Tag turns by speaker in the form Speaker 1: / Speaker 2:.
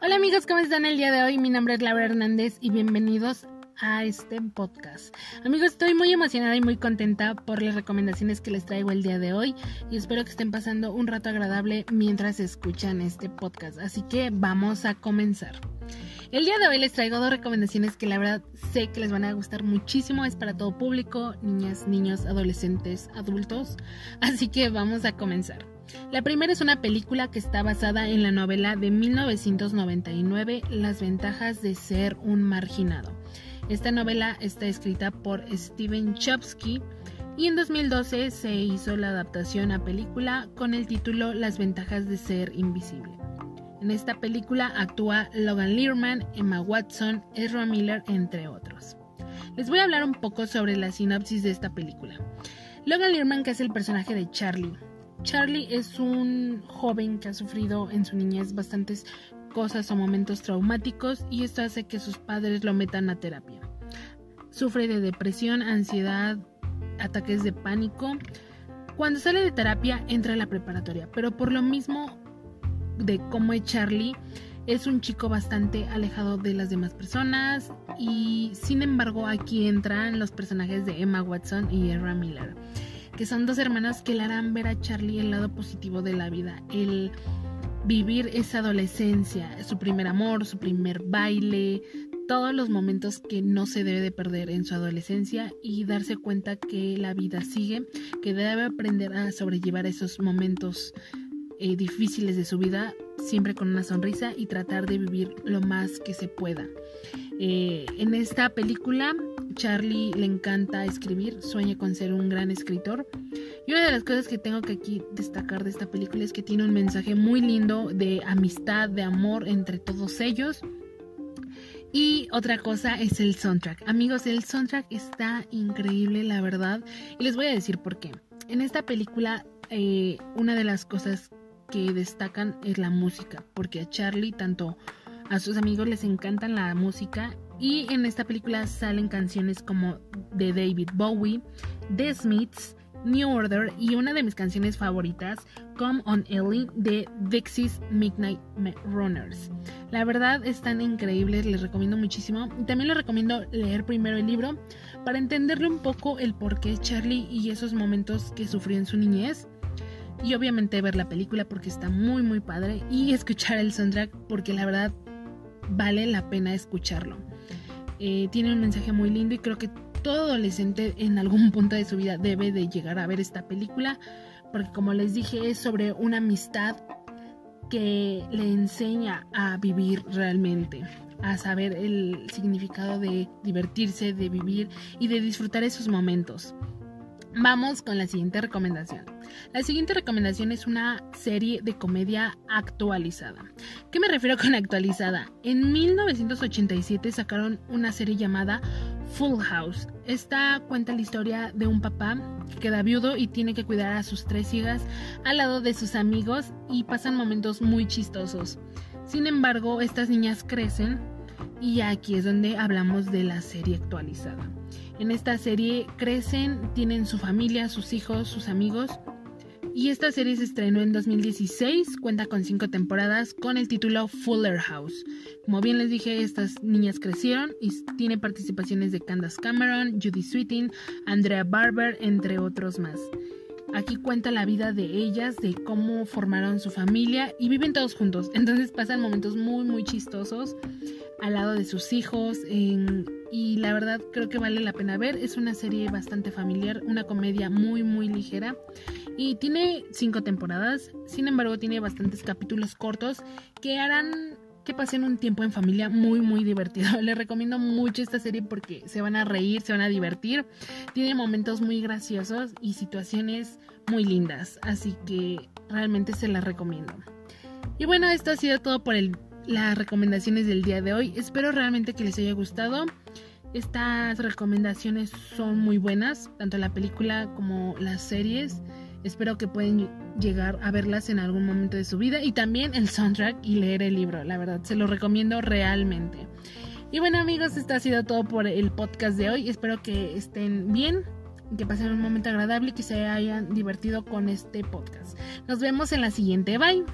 Speaker 1: Hola amigos, ¿cómo están el día de hoy? Mi nombre es Laura Hernández y bienvenidos a este podcast. Amigos, estoy muy emocionada y muy contenta por las recomendaciones que les traigo el día de hoy y espero que estén pasando un rato agradable mientras escuchan este podcast. Así que vamos a comenzar. El día de hoy les traigo dos recomendaciones que la verdad sé que les van a gustar muchísimo. Es para todo público, niñas, niños, adolescentes, adultos. Así que vamos a comenzar. La primera es una película que está basada en la novela de 1999 Las ventajas de ser un marginado. Esta novela está escrita por Steven Chomsky y en 2012 se hizo la adaptación a película con el título Las ventajas de ser invisible. En esta película actúa Logan Learman, Emma Watson, Ezra Miller, entre otros. Les voy a hablar un poco sobre la sinopsis de esta película. Logan Learman, que es el personaje de Charlie, Charlie es un joven que ha sufrido en su niñez bastantes cosas o momentos traumáticos y esto hace que sus padres lo metan a terapia. Sufre de depresión, ansiedad, ataques de pánico. Cuando sale de terapia entra a la preparatoria, pero por lo mismo de cómo es Charlie, es un chico bastante alejado de las demás personas y sin embargo aquí entran los personajes de Emma Watson y Ezra Miller que son dos hermanas que le harán ver a Charlie el lado positivo de la vida, el vivir esa adolescencia, su primer amor, su primer baile, todos los momentos que no se debe de perder en su adolescencia y darse cuenta que la vida sigue, que debe aprender a sobrellevar esos momentos eh, difíciles de su vida siempre con una sonrisa y tratar de vivir lo más que se pueda. Eh, en esta película Charlie le encanta escribir, sueña con ser un gran escritor. Y una de las cosas que tengo que aquí destacar de esta película es que tiene un mensaje muy lindo de amistad, de amor entre todos ellos. Y otra cosa es el soundtrack. Amigos, el soundtrack está increíble, la verdad. Y les voy a decir por qué. En esta película, eh, una de las cosas que destacan es la música. Porque a Charlie, tanto a sus amigos les encanta la música y en esta película salen canciones como de David Bowie, The Smiths, New Order y una de mis canciones favoritas, Come on Ellie de Dixie's Midnight Runners. La verdad están increíbles, les recomiendo muchísimo. También les recomiendo leer primero el libro para entenderle un poco el por qué Charlie y esos momentos que sufrió en su niñez. Y obviamente ver la película porque está muy muy padre y escuchar el soundtrack porque la verdad vale la pena escucharlo. Eh, tiene un mensaje muy lindo y creo que todo adolescente en algún punto de su vida debe de llegar a ver esta película porque como les dije es sobre una amistad que le enseña a vivir realmente, a saber el significado de divertirse, de vivir y de disfrutar esos momentos. Vamos con la siguiente recomendación. La siguiente recomendación es una serie de comedia actualizada. ¿Qué me refiero con actualizada? En 1987 sacaron una serie llamada Full House. Esta cuenta la historia de un papá que queda viudo y tiene que cuidar a sus tres hijas al lado de sus amigos y pasan momentos muy chistosos. Sin embargo, estas niñas crecen y aquí es donde hablamos de la serie actualizada. En esta serie crecen, tienen su familia, sus hijos, sus amigos. Y esta serie se estrenó en 2016, cuenta con cinco temporadas con el título Fuller House. Como bien les dije, estas niñas crecieron y tiene participaciones de Candace Cameron, Judy Sweeting, Andrea Barber, entre otros más. Aquí cuenta la vida de ellas, de cómo formaron su familia y viven todos juntos. Entonces pasan momentos muy, muy chistosos al lado de sus hijos. y la verdad creo que vale la pena ver. Es una serie bastante familiar, una comedia muy, muy ligera. Y tiene cinco temporadas. Sin embargo, tiene bastantes capítulos cortos que harán que pasen un tiempo en familia muy muy divertido. Les recomiendo mucho esta serie porque se van a reír, se van a divertir. Tiene momentos muy graciosos y situaciones muy lindas, así que realmente se las recomiendo. Y bueno, esto ha sido todo por el, las recomendaciones del día de hoy. Espero realmente que les haya gustado. Estas recomendaciones son muy buenas, tanto la película como las series. Espero que puedan llegar a verlas en algún momento de su vida y también el soundtrack y leer el libro. La verdad, se lo recomiendo realmente. Y bueno amigos, esto ha sido todo por el podcast de hoy. Espero que estén bien, que pasen un momento agradable y que se hayan divertido con este podcast. Nos vemos en la siguiente. Bye.